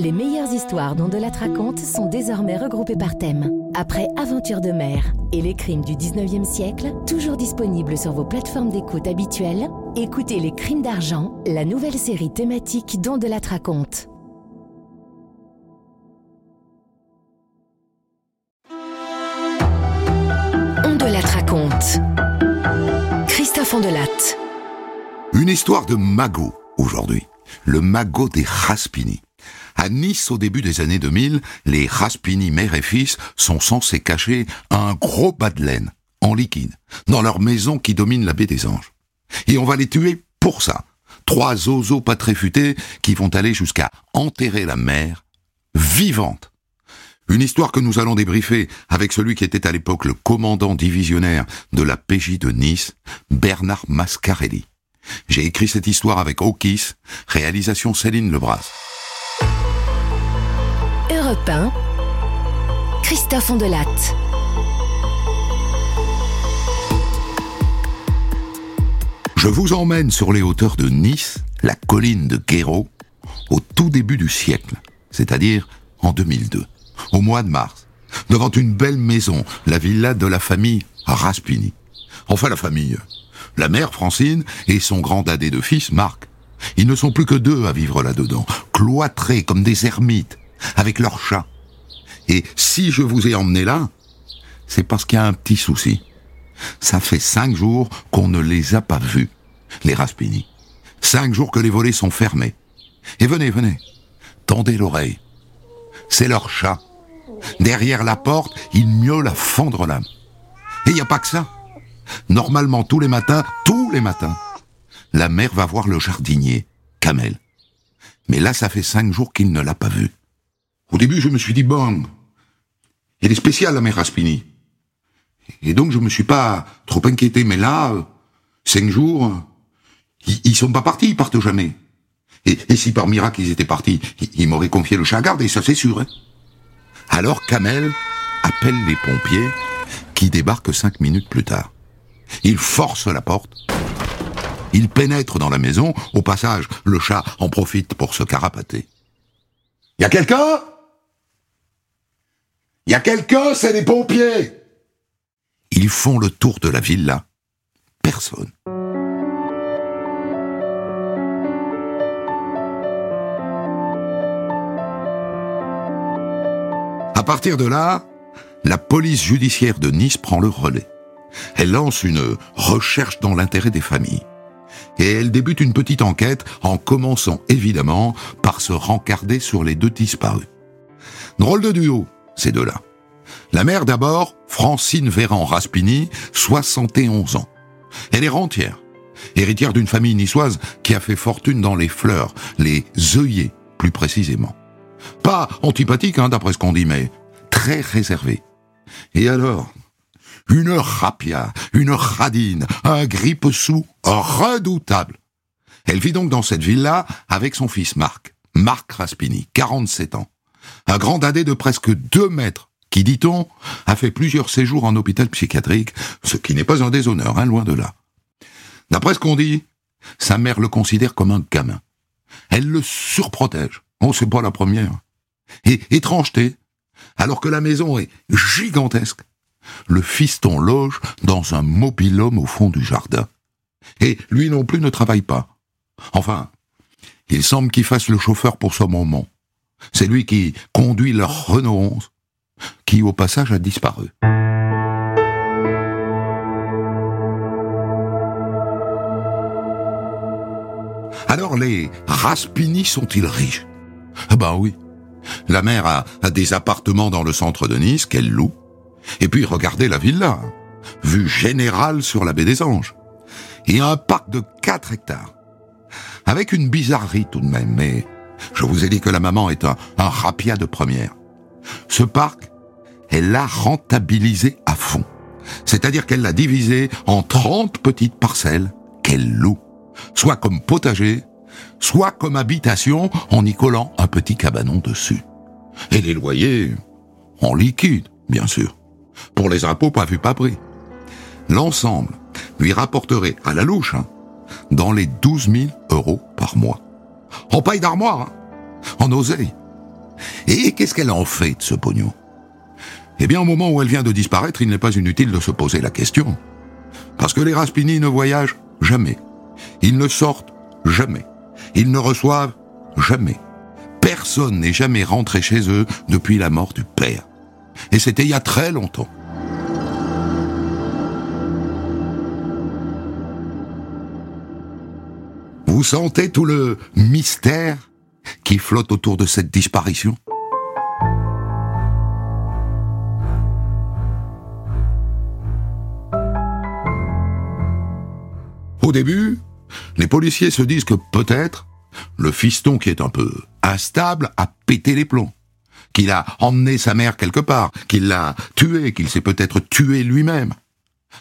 Les meilleures histoires dont de la raconte sont désormais regroupées par thème. Après Aventure de mer et les crimes du 19e siècle, toujours disponibles sur vos plateformes d'écoute habituelles, écoutez Les crimes d'argent, la nouvelle série thématique dont de la raconte. On de la raconte. Christophe Ondelat. Une histoire de magot aujourd'hui. Le magot des Raspini. À Nice, au début des années 2000, les Raspini mère et fils sont censés cacher un gros bas de laine, en liquide, dans leur maison qui domine la baie des Anges. Et on va les tuer pour ça. Trois zozos pas très futés qui vont aller jusqu'à enterrer la mère vivante. Une histoire que nous allons débriefer avec celui qui était à l'époque le commandant divisionnaire de la PJ de Nice, Bernard Mascarelli. J'ai écrit cette histoire avec Okis, réalisation Céline Lebras. Europe 1. Christophe Ondelat. Je vous emmène sur les hauteurs de Nice, la colline de Guéraud, au tout début du siècle, c'est-à-dire en 2002, au mois de mars, devant une belle maison, la villa de la famille Raspini. Enfin la famille, la mère Francine et son grand dadé de fils Marc. Ils ne sont plus que deux à vivre là-dedans, cloîtrés comme des ermites, avec leurs chats. Et si je vous ai emmené là, c'est parce qu'il y a un petit souci. Ça fait cinq jours qu'on ne les a pas vus, les Raspini. Cinq jours que les volets sont fermés. Et venez, venez, tendez l'oreille. C'est leur chat. Derrière la porte, il miaule à fendre l'âme. Et il n'y a pas que ça. Normalement, tous les matins, tous les matins, la mère va voir le jardinier, Kamel. Mais là, ça fait cinq jours qu'il ne l'a pas vu. Au début, je me suis dit, bon, elle est spéciale, la mère Raspini. Et donc, je me suis pas trop inquiété. Mais là, cinq jours, ils, ils sont pas partis, ils partent jamais. Et, si par miracle ils étaient partis, ils, ils m'auraient confié le chat à garde, et ça c'est sûr. hein. Alors Kamel appelle les pompiers, qui débarquent cinq minutes plus tard. Il force la porte. Il pénètre dans la maison. Au passage, le chat en profite pour se carapater. Y a quelqu'un? Y a quelqu'un C'est les pompiers Ils font le tour de la villa. Personne. À partir de là, la police judiciaire de Nice prend le relais. Elle lance une recherche dans l'intérêt des familles. Et elle débute une petite enquête en commençant évidemment par se rencarder sur les deux disparus. Drôle de duo, ces deux-là. La mère d'abord, Francine Véran Raspini, 71 ans. Elle est rentière, héritière d'une famille niçoise qui a fait fortune dans les fleurs, les œillets plus précisément. Pas antipathique, hein, d'après ce qu'on dit, mais très réservée. Et alors, une rapia, une radine, un grippe-sous redoutable. Elle vit donc dans cette villa avec son fils Marc, Marc Raspini, 47 ans. Un grand dadé de presque 2 mètres, qui, dit-on, a fait plusieurs séjours en hôpital psychiatrique, ce qui n'est pas un déshonneur, hein, loin de là. D'après ce qu'on dit, sa mère le considère comme un gamin. Elle le surprotège. Oh, c'est pas la première. Et étrangeté, alors que la maison est gigantesque, le fiston loge dans un mobil-homme au fond du jardin. Et lui non plus ne travaille pas. Enfin, il semble qu'il fasse le chauffeur pour ce moment. C'est lui qui conduit leur Renault 11, qui au passage a disparu. Alors les Raspini sont-ils riches? Ah Ben oui. La mère a, a des appartements dans le centre de Nice qu'elle loue. Et puis regardez la villa, vue générale sur la baie des Anges. Et un parc de 4 hectares. Avec une bizarrerie tout de même, mais je vous ai dit que la maman est un, un rapia de première. Ce parc, elle l'a rentabilisé à fond. C'est-à-dire qu'elle l'a divisé en 30 petites parcelles qu'elle loue. Soit comme potager, soit comme habitation en y collant un petit cabanon dessus. Et les loyers, en liquide, bien sûr. Pour les impôts pas vu pas pris. L'ensemble lui rapporterait à la louche, hein, dans les 12 000 euros par mois. En paille d'armoire, hein, en oseille. Et qu'est-ce qu'elle en fait de ce pognon? Eh bien, au moment où elle vient de disparaître, il n'est pas inutile de se poser la question. Parce que les Raspini ne voyagent jamais. Ils ne sortent jamais. Ils ne reçoivent jamais. Personne n'est jamais rentré chez eux depuis la mort du père. Et c'était il y a très longtemps. Vous sentez tout le mystère qui flotte autour de cette disparition? Au début, les policiers se disent que peut-être le fiston qui est un peu instable a pété les plombs, qu'il a emmené sa mère quelque part, qu'il l'a tué, qu'il s'est peut-être tué lui-même.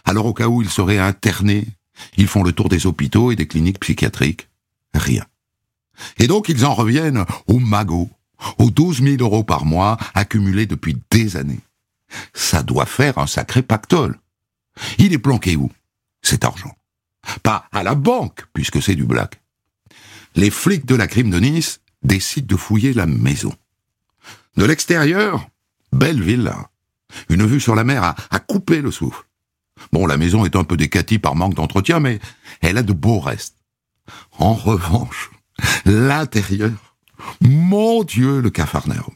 Alors au cas où il serait interné, ils font le tour des hôpitaux et des cliniques psychiatriques. Rien. Et donc ils en reviennent au magot, aux 12 000 euros par mois accumulés depuis des années. Ça doit faire un sacré pactole. Il est planqué où, cet argent Pas à la banque, puisque c'est du black. Les flics de la crime de Nice décident de fouiller la maison. De l'extérieur, belle villa. Une vue sur la mer a, a coupé le souffle. Bon, la maison est un peu décatie par manque d'entretien, mais elle a de beaux restes. En revanche, l'intérieur, mon Dieu, le cafarnaum.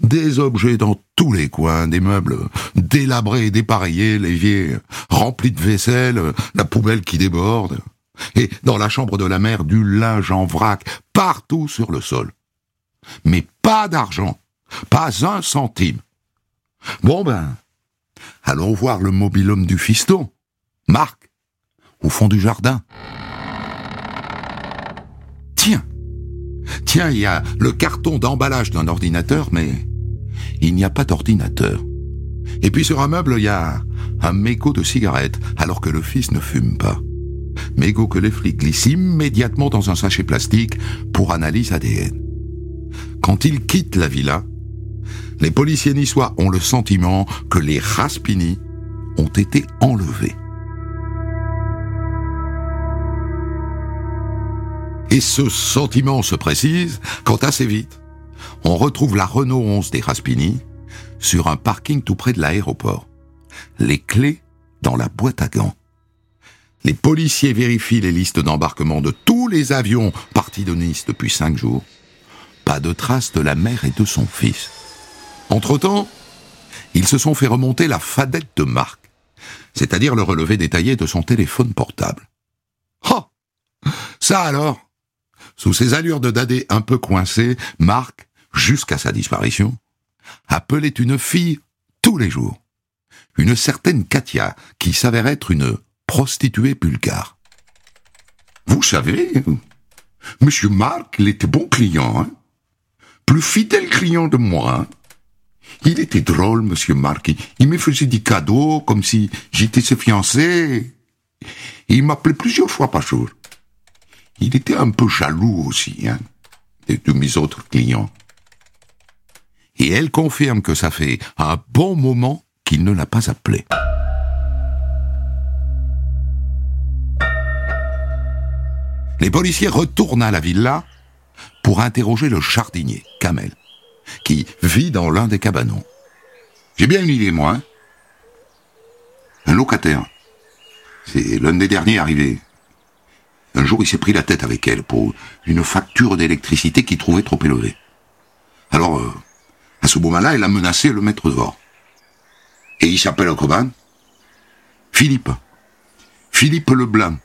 Des objets dans tous les coins, des meubles délabrés dépareillés, l'évier rempli de vaisselle, la poubelle qui déborde. Et dans la chambre de la mère, du linge en vrac, partout sur le sol. Mais pas d'argent, pas un centime. Bon ben, allons voir le mobilhome du fiston, Marc, au fond du jardin. Tiens, tiens, il y a le carton d'emballage d'un ordinateur, mais il n'y a pas d'ordinateur. Et puis sur un meuble, il y a un mégot de cigarette, alors que le fils ne fume pas. Mégot que les flics glissent immédiatement dans un sachet plastique pour analyse ADN. Quand ils quittent la villa, les policiers niçois ont le sentiment que les Raspini ont été enlevés. Et ce sentiment se précise quand assez vite, on retrouve la Renault 11 des Raspini sur un parking tout près de l'aéroport. Les clés dans la boîte à gants. Les policiers vérifient les listes d'embarquement de tous les avions partis de Nice depuis cinq jours. Pas de traces de la mère et de son fils. Entre-temps, ils se sont fait remonter la fadette de Marc, c'est-à-dire le relevé détaillé de son téléphone portable. Oh Ça alors Sous ses allures de dadé un peu coincé, Marc, jusqu'à sa disparition, appelait une fille tous les jours. Une certaine Katia, qui s'avère être une prostituée bulgare. Vous savez, Monsieur Marc, il était bon client, hein plus fidèle client de moi. Hein il était drôle, Monsieur Marc. Il me faisait des cadeaux comme si j'étais ses fiancé. il m'appelait plusieurs fois par jour. Il était un peu jaloux aussi, hein, de mes autres clients. Et elle confirme que ça fait un bon moment qu'il ne l'a pas appelé. Les policiers retournent à la villa pour interroger le jardinier, Kamel, qui vit dans l'un des cabanons. J'ai bien une idée, moi. Hein. un locataire. C'est l'un des derniers arrivés. Un jour, il s'est pris la tête avec elle pour une facture d'électricité qu'il trouvait trop élevée. Alors, euh, à ce moment-là, elle a menacé le maître dehors. Et il s'appelle comment Philippe. Philippe Leblanc.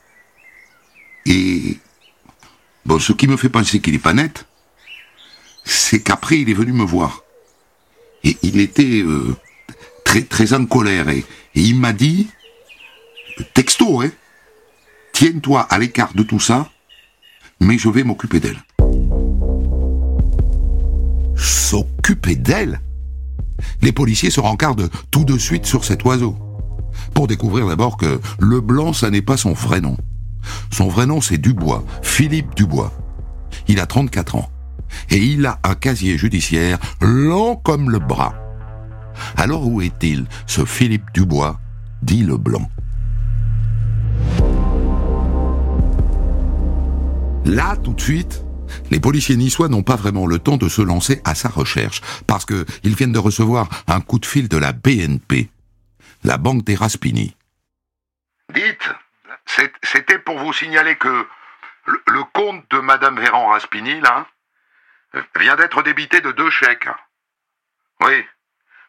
Et bon, ce qui me fait penser qu'il est pas net, c'est qu'après il est venu me voir. Et il était euh, très très en colère et, il m'a dit, texto, hein, tiens-toi à l'écart de tout ça, mais je vais m'occuper d'elle. S'occuper d'elle? Les policiers se rencardent tout de suite sur cet oiseau. Pour découvrir d'abord que le blanc, ça n'est pas son vrai nom. Son vrai nom, c'est Dubois, Philippe Dubois. Il a 34 ans. Et il a un casier judiciaire long comme le bras. Alors où est-il, ce Philippe Dubois, dit Leblanc Là, tout de suite, Les policiers niçois n'ont pas vraiment le temps de se lancer à sa recherche, parce qu'ils viennent de recevoir un coup de fil de la BNP, la banque des Raspini. Dites, c'était pour vous signaler que le, compte de Madame Véran Raspini, là, vient d'être débité de deux chèques. Oui,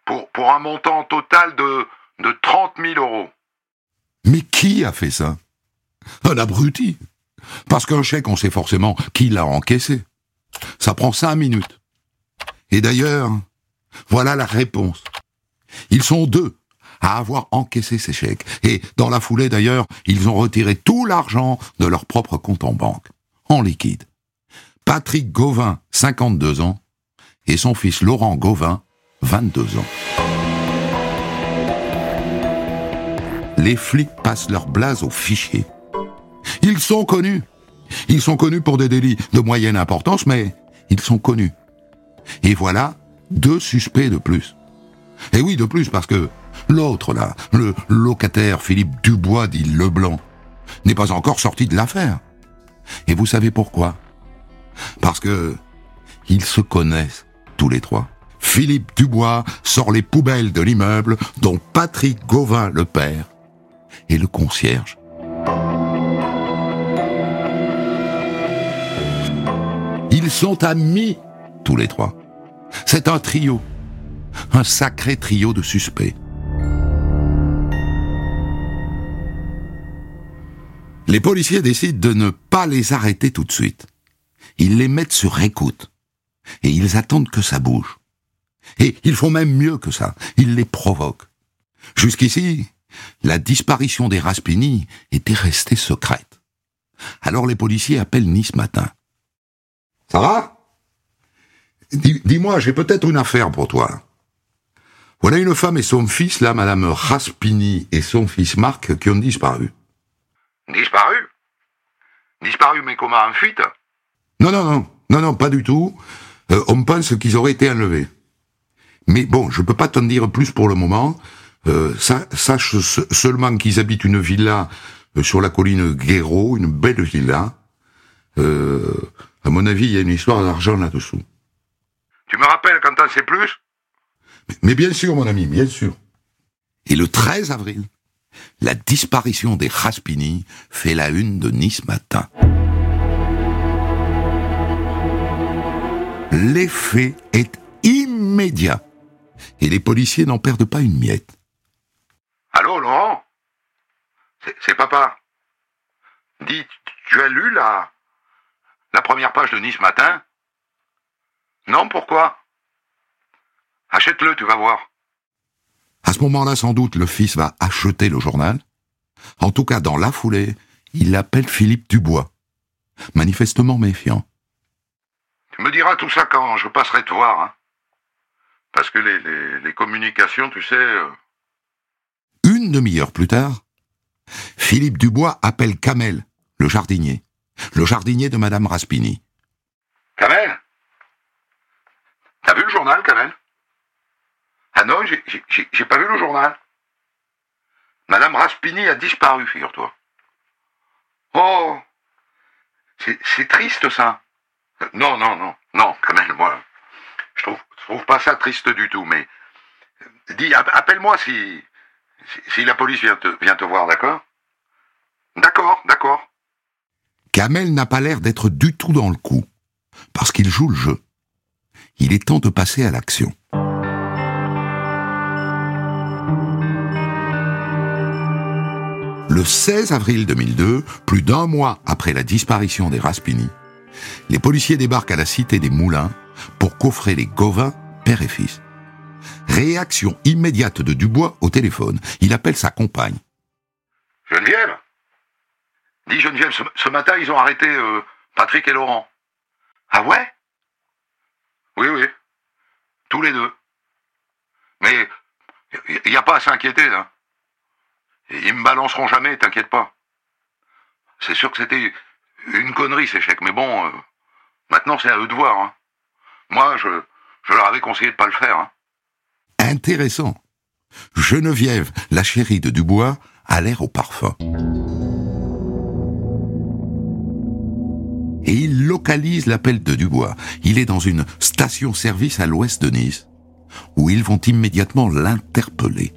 pour, pour un montant total de, de 30 000 euros. Mais qui a fait ça? Un abruti. Parce qu'un chèque, on sait forcément qui l'a encaissé. Ça prend cinq minutes. Et d'ailleurs, voilà la réponse. Ils sont deux à avoir encaissé ces chèques. Et dans la foulée d'ailleurs, ils ont retiré tout l'argent de leur propre compte en banque, en liquide. Patrick Gauvin, 52 ans, et son fils Laurent Gauvin, 22 ans. Les flics passent leur blase au fichier. Ils sont connus. Ils sont connus pour des délits de moyenne importance, mais ils sont connus. Et voilà deux suspects de plus. Et oui, de plus, parce que l'autre, là, le locataire Philippe Dubois dit Leblanc, n'est pas encore sorti de l'affaire. Et vous savez pourquoi? Parce que ils se connaissent, tous les trois. Philippe Dubois sort les poubelles de l'immeuble dont Patrick Gauvin, le père, et le concierge. Ils sont amis, tous les trois. C'est un trio. Un sacré trio de suspects. Les policiers décident de ne pas les arrêter tout de suite. Ils les mettent sur écoute. Et ils attendent que ça bouge. Et ils font même mieux que ça. Ils les provoquent. Jusqu'ici, la disparition des Raspini était restée secrète. Alors les policiers appellent Nice matin. Ça va? Dis-moi, j'ai peut-être une affaire pour toi. Voilà une femme et son fils, là, Madame Raspini et son fils Marc, qui ont disparu. Disparu? Disparu, mais comment en fuite? Non, non, non, non, non, pas du tout. Euh, on pense qu'ils auraient été enlevés. Mais bon, je peux pas t'en dire plus pour le moment. Euh, sache seulement qu'ils habitent une villa euh, sur la colline Guéraud, une belle villa. Euh, à mon avis, il y a une histoire d'argent là-dessous. Tu me rappelles quand t'en sais plus? Mais, bien sûr, mon ami, bien sûr. Et le 13 avril, la disparition des Raspini fait la une de Nice Matin. L'effet est immédiat. Et les policiers n'en perdent pas une miette. Allô, Laurent? C'est papa. Dis, tu as lu la, la première page de Nice Matin? Non, pourquoi? Achète-le, tu vas voir. À ce moment-là, sans doute, le fils va acheter le journal. En tout cas, dans la foulée, il appelle Philippe Dubois, manifestement méfiant. Me diras tout ça quand je passerai te voir. Hein. Parce que les, les, communications, tu sais... Euh, une demi-heure plus tard, Philippe Dubois appelle Kamel, le jardinier, le jardinier de Madame Raspini. Kamel? T'as vu le journal, Kamel? Ah non, j'ai pas vu le journal. Madame Raspini a disparu, figure-toi. Oh C'est triste, ça. Non, non, non, non, Kamel, moi, je trouve, je trouve pas ça triste du tout, mais dis, appelle-moi si, si, la police vient te, vient te voir, d'accord? D'accord, d'accord. Kamel n'a pas l'air d'être du tout dans le coup, parce qu'il joue le jeu. Il est temps de passer à l'action. Le 16 avril 2002, plus d'un mois après la disparition des Raspini, les policiers débarquent à la cité des Moulins pour coffrer les Gauvin, père et fils. Réaction immédiate de Dubois au téléphone. Il appelle sa compagne. Geneviève? Dis Geneviève, ce, matin ils ont arrêté euh, Patrick et Laurent. Ah ouais? Oui, oui. Tous les deux. Mais il n'y a pas à s'inquiéter. Hein. Ils me balanceront jamais, t'inquiète pas. C'est sûr que c'était une connerie ces chèques, mais bon, euh, maintenant c'est à eux de voir. Hein. Moi, je, leur avais conseillé de pas le faire. Hein. Intéressant. Geneviève, la chérie de Dubois, a l'air au parfum. Et il localise l'appel de Dubois. Il est dans une station-service à l'ouest de Nice, où ils vont immédiatement l'interpeller.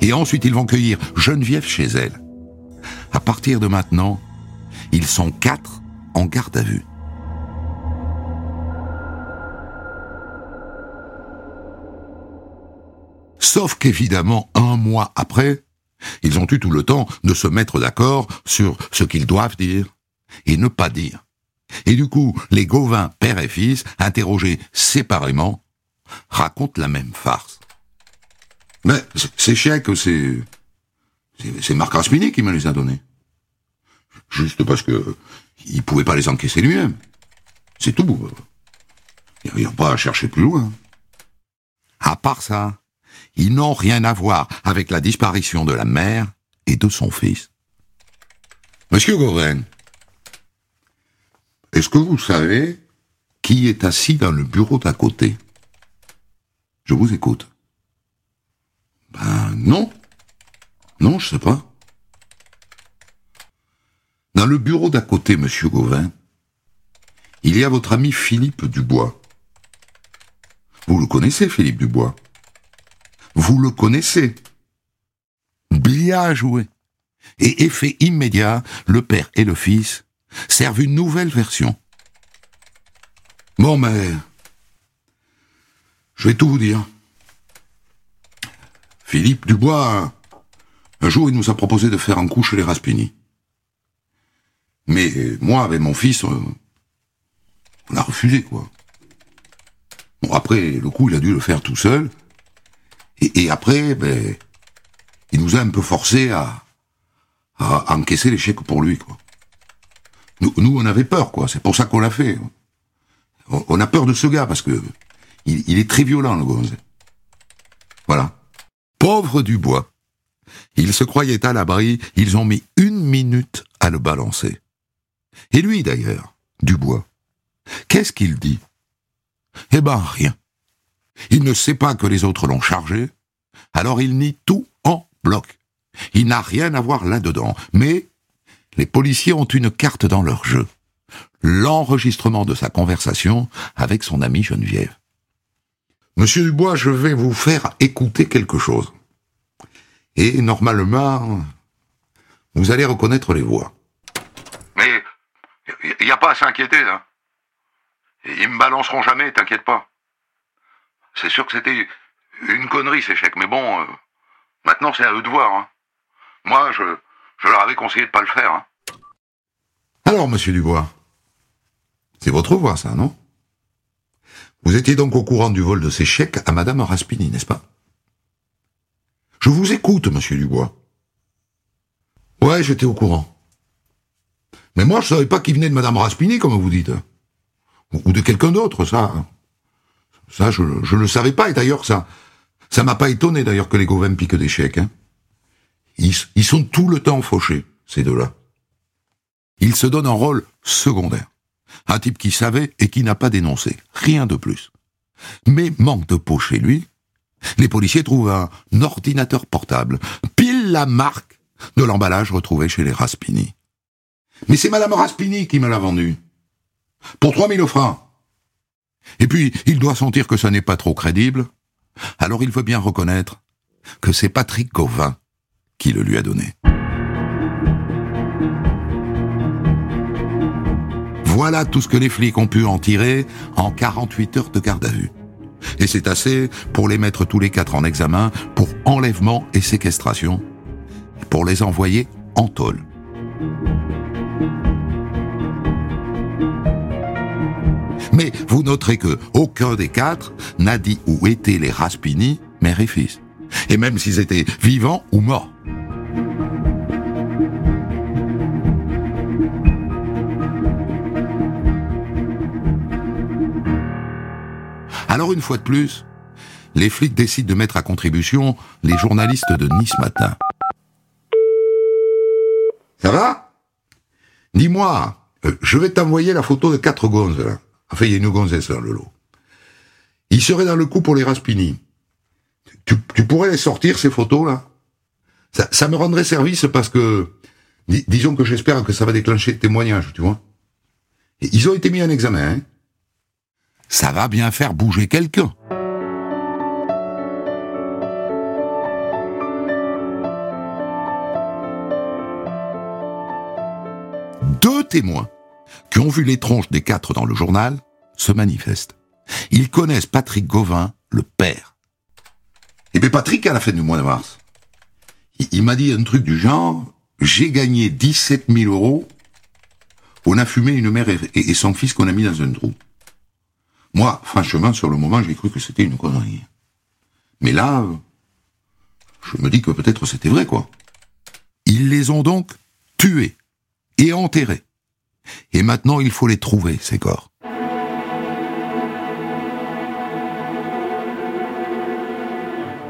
Et ensuite, ils vont cueillir Geneviève chez elle. À partir de maintenant, ils sont quatre en garde à vue. Sauf qu'évidemment, un mois après, ils ont eu tout le temps de se mettre d'accord sur ce qu'ils doivent dire et ne pas dire. Et du coup, les Gauvin, père et fils, interrogés séparément, racontent la même farce. Mais ces chèques, c'est... C'est Marc Raspini qui me les a donnés. Juste parce que il pouvait pas les encaisser lui-même. C'est tout. Il n'y a pas à chercher plus loin. À part ça, ils n'ont rien à voir avec la disparition de la mère et de son fils. Monsieur Gauvin, est-ce que vous savez qui est assis dans le bureau d'à côté? Je vous écoute. Ben non. Non, je sais pas. Dans le bureau d'à côté, monsieur Gauvin, il y a votre ami Philippe Dubois. Vous le connaissez, Philippe Dubois? Vous le connaissez? Bien joué. Et effet immédiat, le père et le fils servent une nouvelle version. Bon, mais... Je vais tout vous dire. Philippe Dubois, un jour, il nous a proposé de faire un coup chez les Raspini. Mais moi, avec mon fils, euh, on a refusé, quoi. Bon, après, le coup, il a dû le faire tout seul. Et, après, ben, il nous a un peu forcé à, à encaisser l'échec pour lui, quoi. Nous, nous, on avait peur, quoi. C'est pour ça qu'on l'a fait. On, a peur de ce gars, parce que il, est très violent, le gonze. Voilà. Pauvre Dubois. Il se croyait à l'abri, ils ont mis une minute à le balancer. Et lui, d'ailleurs, Dubois, qu'est-ce qu'il dit? Eh ben, rien. Il ne sait pas que les autres l'ont chargé, alors il nie tout en bloc. Il n'a rien à voir là-dedans, mais les policiers ont une carte dans leur jeu. L'enregistrement de sa conversation avec son amie Geneviève. Monsieur Dubois, je vais vous faire écouter quelque chose. Et normalement, vous allez reconnaître les voix. Il n'y a pas à s'inquiéter, là. Ils me balanceront jamais, t'inquiète pas. C'est sûr que c'était une connerie, ces chèques, mais bon, euh, maintenant c'est à eux de voir. Hein. Moi, je, je leur avais conseillé de pas le faire. Hein. Alors, monsieur Dubois, c'est votre voix, ça, non? Vous étiez donc au courant du vol de ces chèques à madame Raspini, n'est-ce pas? Je vous écoute, monsieur Dubois. Ouais, j'étais au courant. Mais moi, je savais pas qu'il venait de madame Raspini, comme vous dites. Ou de quelqu'un d'autre, ça. Ça, je, je le savais pas, et d'ailleurs, ça, ça m'a pas étonné, d'ailleurs, que les Gauvin piquent des chèques, hein. Ils, ils sont tout le temps fauchés, ces deux-là. Ils se donnent un rôle secondaire. Un type qui savait et qui n'a pas dénoncé. Rien de plus. Mais manque de peau chez lui, les policiers trouvent un ordinateur portable, pile la marque de l'emballage retrouvé chez les Raspini. Mais c'est Madame Raspini qui me l'a vendu. Pour 3000 francs. Et puis, il doit sentir que ça n'est pas trop crédible. Alors il veut bien reconnaître que c'est Patrick Gauvin qui le lui a donné. Voilà tout ce que les flics ont pu en tirer en 48 heures de garde à vue. Et c'est assez pour les mettre tous les quatre en examen pour enlèvement et séquestration, pour les envoyer en tôle. Mais vous noterez que aucun des quatre n'a dit où étaient les Raspini, mère et fils. Et même s'ils étaient vivants ou morts. Alors une fois de plus, les flics décident de mettre à contribution les journalistes de Nice Matin. Ça va? Dis-moi, euh, je vais t'envoyer la photo de quatre gonzes. Enfin, il y a une gonzesse dans le lot. Ils seraient dans le coup pour les Raspini. Tu, pourrais les sortir, ces photos-là ça, me rendrait service parce que, disons que j'espère que ça va déclencher témoignage, tu vois. Ils ont été mis en examen. Hein. Ça va bien faire bouger quelqu'un. Deux témoins qui ont vu tronches des quatre dans le journal se manifestent. Ils connaissent Patrick Gauvin, le père. Et eh bien Patrick, à la fin du mois de mars, il, m'a dit un truc du genre, j'ai gagné 17 000 euros, on a fumé une mère et, son fils qu'on a mis dans un trou. Moi, franchement, sur le moment, j'ai cru que c'était une connerie. Mais là, je me dis que peut-être c'était vrai, quoi. Ils les ont donc tués et enterrés. Et maintenant, il faut les trouver, ces corps.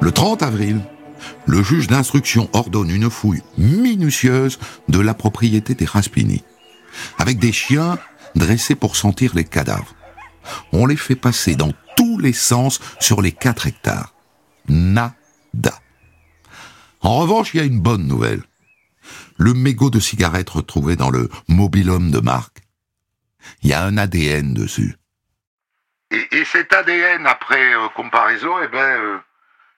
Le 30 avril, le juge d'instruction ordonne une fouille minutieuse de la propriété des Raspini, avec des chiens dressés pour sentir les cadavres. On les fait passer dans tous les sens sur les 4 hectares. Nada. En revanche, il y a une bonne nouvelle. Le mégot de cigarette retrouvé dans le mobilhome de Marc. Il y a un ADN dessus. Et, cet ADN, après euh, comparaison, eh ben, euh,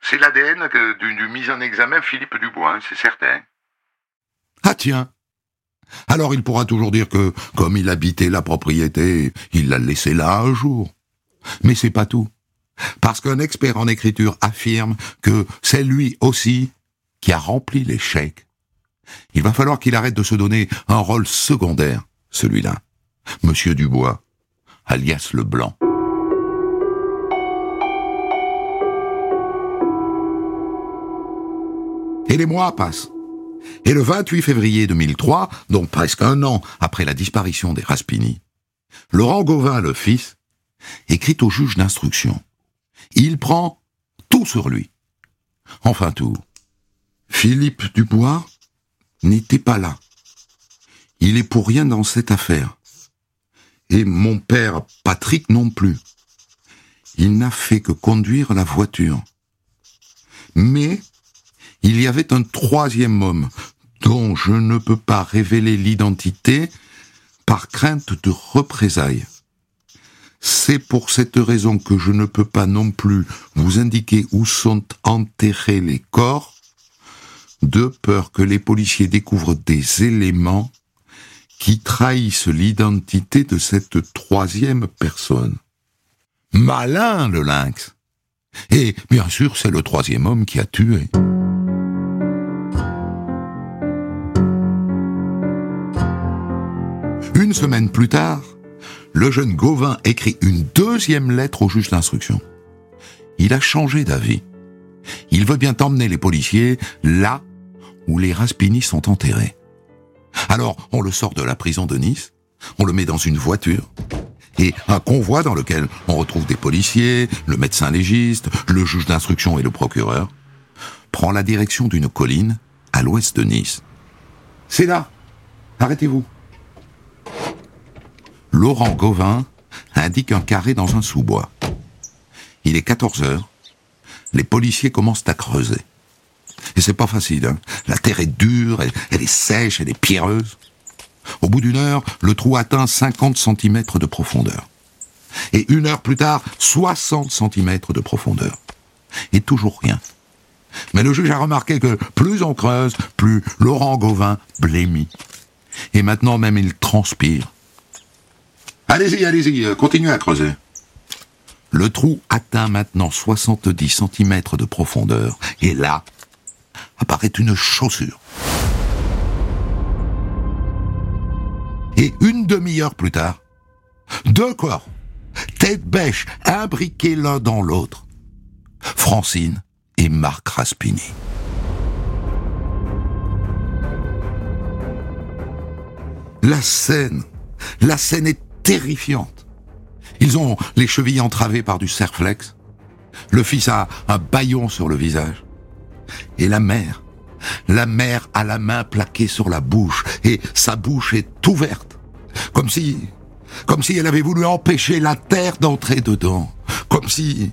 c'est l'ADN du, mise en examen Philippe Dubois, hein, c'est certain. Ah tiens. Alors il pourra toujours dire que, comme il habitait la propriété, il l'a laissé là un jour. Mais c'est pas tout. Parce qu'un expert en écriture affirme que c'est lui aussi qui a rempli les chèques. Il va falloir qu'il arrête de se donner un rôle secondaire, celui-là. Monsieur Dubois, alias le Blanc. Et les mois passent. Et le 28 février 2003, donc presque un an après la disparition des Raspini, Laurent Gauvin, le fils, écrit au juge d'instruction. Il prend tout sur lui. Enfin tout. Philippe Dubois n'était pas là. Il est pour rien dans cette affaire. Et mon père, Patrick, non plus. Il n'a fait que conduire la voiture. Mais il y avait un troisième homme dont je ne peux pas révéler l'identité par crainte de représailles. C'est pour cette raison que je ne peux pas non plus vous indiquer où sont enterrés les corps, de peur que les policiers découvrent des éléments qui trahissent l'identité de cette troisième personne. Malin, le lynx. Et bien sûr, c'est le troisième homme qui a tué. Une semaine plus tard, le jeune Gauvin écrit une deuxième lettre au juge d'instruction. Il a changé d'avis. Il veut bien emmener les policiers là où les Raspini sont enterrés. Alors, on le sort de la prison de Nice, on le met dans une voiture, et un convoi dans lequel on retrouve des policiers, le médecin légiste, le juge d'instruction et le procureur, prend la direction d'une colline à l'ouest de Nice. C'est là. Arrêtez-vous. Laurent Gauvin indique un carré dans un sous-bois. Il est 14 heures. Les policiers commencent à creuser. Et c'est pas facile, hein. La terre est dure, elle, est sèche, elle est pierreuse. Au bout d'une heure, le trou atteint 50 cm de profondeur. Et une heure plus tard, 60 cm de profondeur. Et toujours rien. Mais le juge a remarqué que plus on creuse, plus Laurent Gauvin blêmit. Et maintenant même il transpire. Allez-y, allez-y, euh, continuez à creuser. Le trou atteint maintenant 70 cm de profondeur, et là apparaît une chaussure. Et une demi-heure plus tard, deux corps, tête bêche, imbriqués l'un dans l'autre. Francine et Marc Raspini. La scène, la scène est terrifiante. Ils ont les chevilles entravées par du serflex. Le fils a un baillon sur le visage. Et la mère, la mère a la main plaquée sur la bouche et sa bouche est ouverte. Comme si, comme si elle avait voulu empêcher la terre d'entrer dedans. Comme si,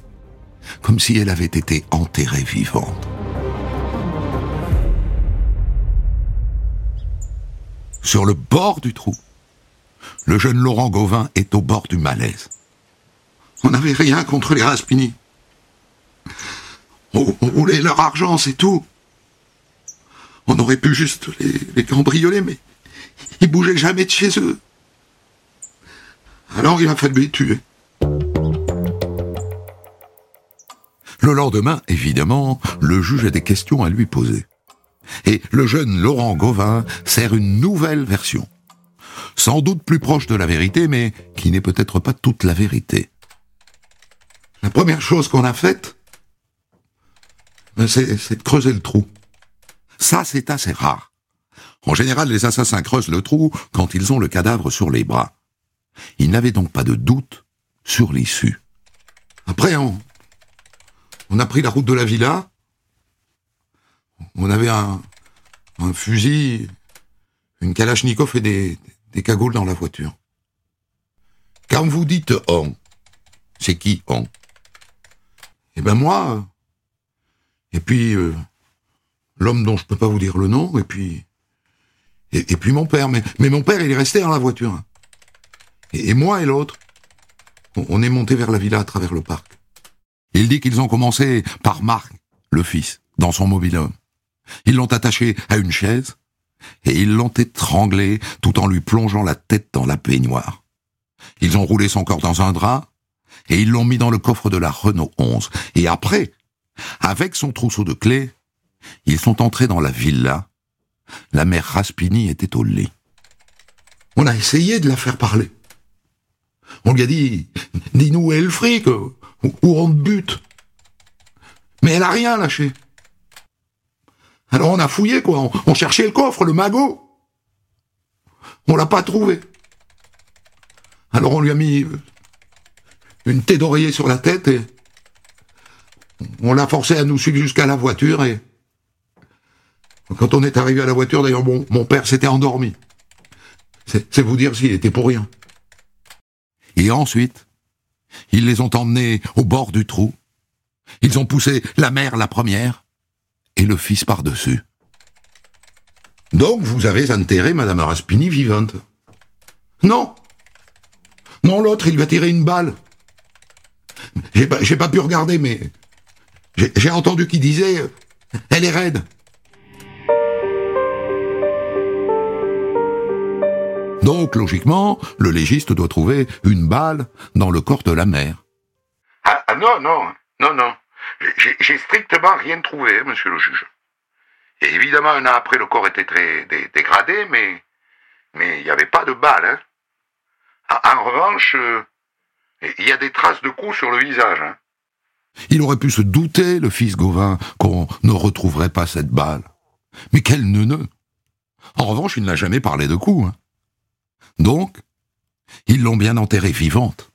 comme si elle avait été enterrée vivante. Sur le bord du trou, le jeune Laurent Gauvin est au bord du malaise. On n'avait rien contre les Raspini. On, voulait leur argent, c'est tout. On aurait pu juste les, les cambrioler, mais ils bougeaient jamais de chez eux. Alors il a fallu les tuer. Le lendemain, évidemment, le juge a des questions à lui poser. Et le jeune Laurent Gauvin sert une nouvelle version. Sans doute plus proche de la vérité, mais qui n'est peut-être pas toute la vérité. La première chose qu'on a faite, c'est de creuser le trou. Ça, c'est assez rare. En général, les assassins creusent le trou quand ils ont le cadavre sur les bras. Ils n'avaient donc pas de doute sur l'issue. Après, on, a pris la route de la villa. On avait un, fusil, une kalachnikov et des, des cagoules dans la voiture. Quand vous dites on, c'est qui on? Eh ben moi, et puis euh, l'homme dont je peux pas vous dire le nom, et puis et, puis mon père. Mais, mais mon père, il est resté dans la voiture. Et, moi et l'autre, on, est monté vers la villa à travers le parc. Il dit qu'ils ont commencé par Marc, le fils, dans son mobil-homme. Ils l'ont attaché à une chaise et ils l'ont étranglé tout en lui plongeant la tête dans la baignoire. Ils ont roulé son corps dans un drap et ils l'ont mis dans le coffre de la Renault 11. Et après, avec son trousseau de clés, ils sont entrés dans la villa. La mère Raspini était au lit. On a essayé de la faire parler. On lui a dit, dis-nous où est le fric, où on te bute? Mais elle a rien lâché. Alors on a fouillé, quoi. On, cherchait le coffre, le magot. On l'a pas trouvé. Alors on lui a mis une tête d'oreiller sur la tête et on l'a forcé à nous suivre jusqu'à la voiture et quand on est arrivé à la voiture, d'ailleurs, mon, mon père s'était endormi. C'est vous dire s'il était pour rien. Et ensuite, ils les ont emmenés au bord du trou. Ils ont poussé la mère la première et le fils par-dessus. Donc vous avez enterré Madame Raspini vivante. Non. Non, l'autre, il lui a tiré une balle. J'ai pas, pas pu regarder, mais j'ai entendu qu'il disait, elle est raide. Donc, logiquement, le légiste doit trouver une balle dans le corps de la mère. Ah, ah non, non, non, non. J'ai strictement rien trouvé, monsieur le juge. Évidemment, un an après, le corps était très dégradé, mais mais il n'y avait pas de balle. Hein. En, revanche, euh, il y a des traces de coups sur le visage. Hein. Il aurait pu se douter, le fils Gauvin, qu'on ne retrouverait pas cette balle. Mais quel neuneu En revanche, il n'a jamais parlé de coups. Hein. Donc, ils l'ont bien enterrée vivante.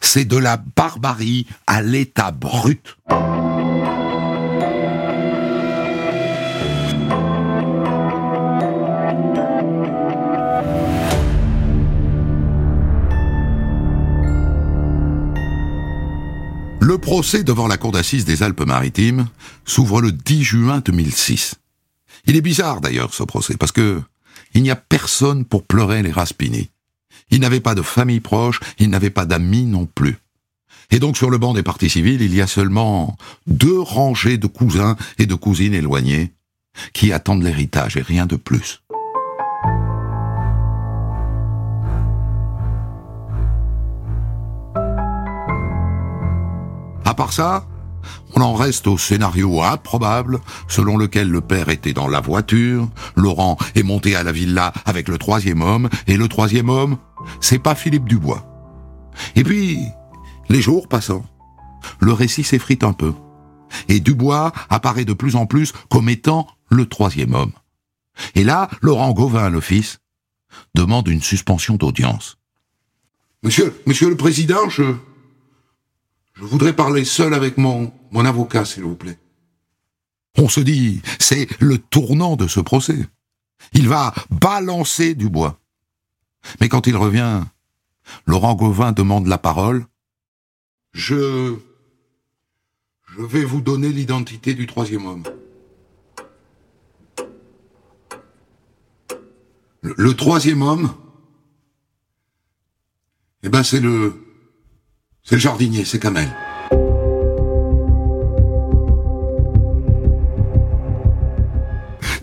C'est de la barbarie à l'état brut. Le procès devant la cour d'assises des Alpes-Maritimes s'ouvre le 10 juin 2006. Il est bizarre d'ailleurs ce procès parce que il n'y a personne pour pleurer les Raspini. Il n'avait pas de famille proche, il n'avait pas d'amis non plus. Et donc sur le banc des partis civils, il y a seulement deux rangées de cousins et de cousines éloignés qui attendent l'héritage et rien de plus. À part ça, on en reste au scénario improbable selon lequel le père était dans la voiture, Laurent est monté à la villa avec le troisième homme, et le troisième homme, c'est pas Philippe Dubois. Et puis, les jours passant, le récit s'effrite un peu, et Dubois apparaît de plus en plus comme étant le troisième homme. Et là, Laurent Gauvin, le fils, demande une suspension d'audience. Monsieur, monsieur le président, je, je voudrais parler seul avec mon, mon avocat, s'il vous plaît. On se dit, c'est le tournant de ce procès. Il va balancer du bois. Mais quand il revient, Laurent Gauvin demande la parole. Je... Je vais vous donner l'identité du troisième homme. Le, le troisième homme, Eh ben, c'est le... C'est le jardinier, c'est Kamel.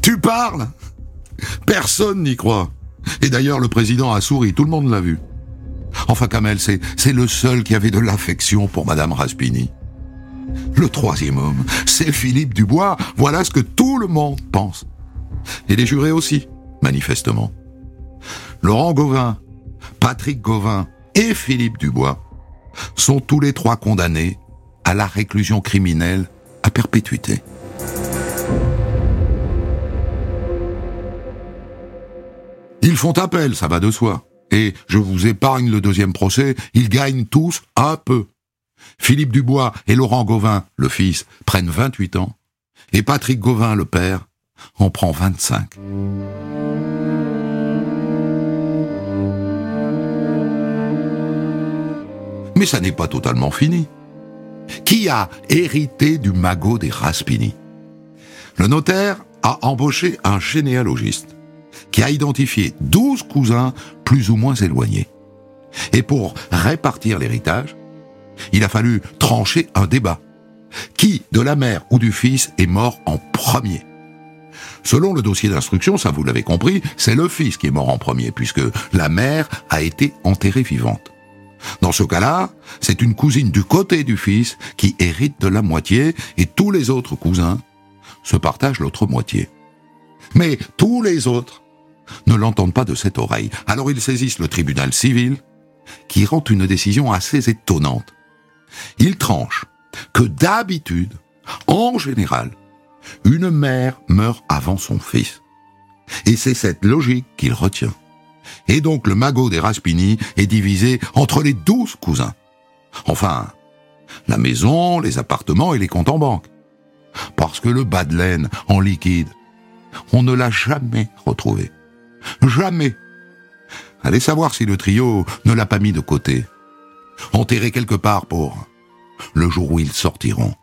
Tu parles? Personne n'y croit. Et d'ailleurs, le président a souri, tout le monde l'a vu. Enfin, Kamel, c'est, le seul qui avait de l'affection pour Madame Raspini. Le troisième homme, c'est Philippe Dubois. Voilà ce que tout le monde pense. Et les jurés aussi, manifestement. Laurent Gauvin, Patrick Gauvin et Philippe Dubois sont tous les trois condamnés à la réclusion criminelle à perpétuité. Ils font appel, ça va de soi. Et je vous épargne le deuxième procès, ils gagnent tous un peu. Philippe Dubois et Laurent Gauvin, le fils, prennent 28 ans, et Patrick Gauvin, le père, en prend 25. Mais ça n'est pas totalement fini. Qui a hérité du magot des Raspini? Le notaire a embauché un généalogiste qui a identifié 12 cousins plus ou moins éloignés. Et pour répartir l'héritage, il a fallu trancher un débat. Qui, de la mère ou du fils, est mort en premier? Selon le dossier d'instruction, ça vous l'avez compris, c'est le fils qui est mort en premier, puisque la mère a été enterrée vivante. Dans ce cas-là, c'est une cousine du côté du fils qui hérite de la moitié, et tous les autres cousins se partagent l'autre moitié. Mais tous les autres ne l'entendent pas de cette oreille. Alors ils saisissent le tribunal civil, qui rend une décision assez étonnante. Il tranche que d'habitude, en général, une mère meurt avant son fils. Et c'est cette logique qu'il retient. Et donc le magot des Raspini est divisé entre les douze cousins. Enfin, la maison, les appartements et les comptes en banque. Parce que le bas de laine en liquide, on ne l'a jamais retrouvé. Jamais. Allez savoir si le trio ne l'a pas mis de côté. Enterré quelque part pour le jour où ils sortiront.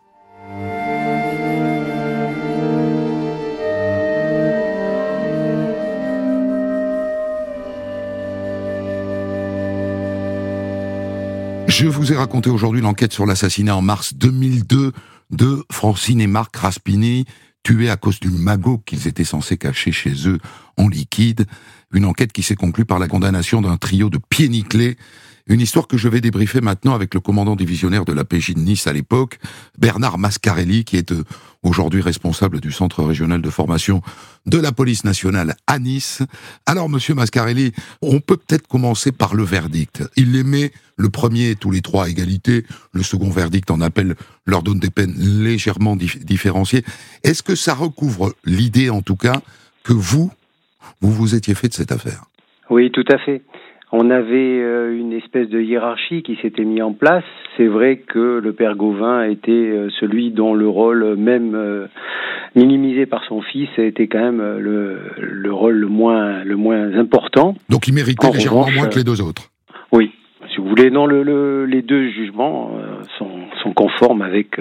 Je vous ai raconté aujourd'hui l'enquête sur l'assassinat en mars 2002 de Francine et Marc Raspini, tués à cause du magot qu'ils étaient censés cacher chez eux en liquide. Une enquête qui s'est conclue par la condamnation d'un trio de pieds nickelés une histoire que je vais débriefer maintenant avec le commandant divisionnaire de la PJ de Nice à l'époque, Bernard Mascarelli, qui est euh, aujourd'hui responsable du centre régional de formation de la police nationale à Nice. Alors, monsieur Mascarelli, on peut peut-être commencer par le verdict. Il émet le premier tous les trois à égalité, le second verdict en appel leur donne des peines légèrement différenciées. Est-ce que ça recouvre l'idée, en tout cas, que vous, vous vous étiez fait de cette affaire? Oui, tout à fait on avait euh, une espèce de hiérarchie qui s'était mis en place. C'est vrai que le père Gauvin était euh, celui dont le rôle, même euh, minimisé par son fils, était quand même le, le rôle le moins, le moins important. Donc il méritait légèrement moins que les deux autres. Oui, si vous voulez. Non, le, les deux jugements sont, sont, conformes avec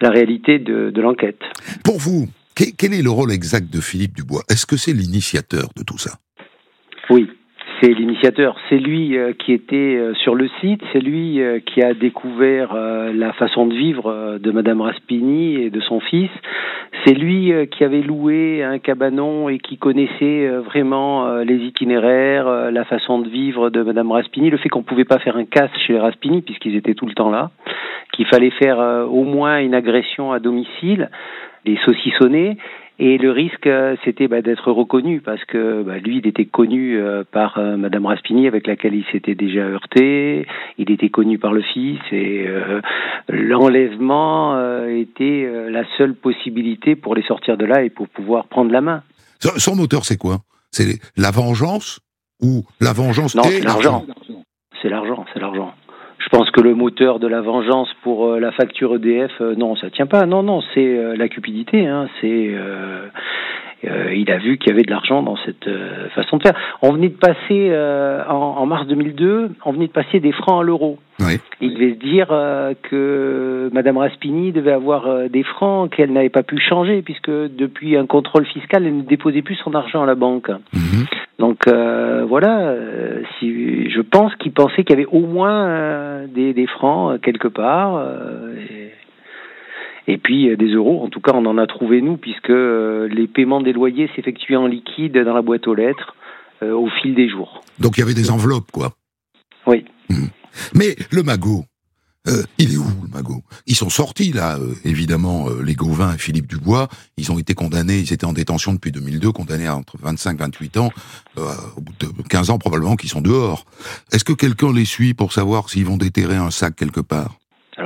la réalité de, de l'enquête. Pour vous, quel est le rôle exact de Philippe Dubois? Est-ce que c'est l'initiateur de tout ça? C'est l'initiateur, c'est lui euh, qui était euh, sur le site, c'est lui euh, qui a découvert la façon de vivre de Madame Raspini et de son fils. C'est lui qui avait loué un cabanon et qui connaissait vraiment les itinéraires, la façon de vivre de Madame Raspini, le fait qu'on pouvait pas faire un casse chez les Raspini puisqu'ils étaient tout le temps là, qu'il fallait faire au moins une agression à domicile, les saucissonner et le risque, euh, c'était bah, d'être reconnu parce que bah, lui, il était connu euh, par euh, Madame Raspini avec laquelle il s'était déjà heurté. Il était connu par le fils et l'enlèvement était la seule possibilité pour les sortir de là et pour pouvoir prendre la main. Son moteur, c'est quoi? C'est la vengeance ou la vengeance Non, c'est l'argent? C'est l'argent, c'est l'argent. Je pense que le moteur de la vengeance pour euh, la facture EDF, euh, non, ça tient pas. Non, non, c'est euh, la cupidité. Hein, c'est il a vu qu'il y avait de l'argent dans cette façon de faire. On venait de passer en, mars 2002, on venait de passer des francs à l'euro. Il devait se dire que Madame Raspini devait avoir des francs qu'elle n'avait pas pu changer puisque depuis un contrôle fiscal, elle ne déposait plus son argent à la banque. Mhm. Donc euh, voilà, euh, si, je pense qu'il pensait qu'il y avait au moins des, des, francs quelque part. Et, et, puis des euros, en tout cas on en a trouvé nous, puisque les paiements des loyers s'effectuaient en liquide dans la boîte aux lettres au fil des jours. Donc il y avait des enveloppes, quoi. Oui. Mmh. Mais le magot, euh, il est où le magot? Ils sont sortis là, euh, évidemment, euh, les Gauvin et Philippe Dubois. Ils ont été condamnés, ils étaient en détention depuis 2002, condamnés à entre 25 et 28 ans. au bout de 15 ans probablement qu'ils sont dehors. Est-ce que quelqu'un les suit pour savoir s'ils vont déterrer un sac quelque part?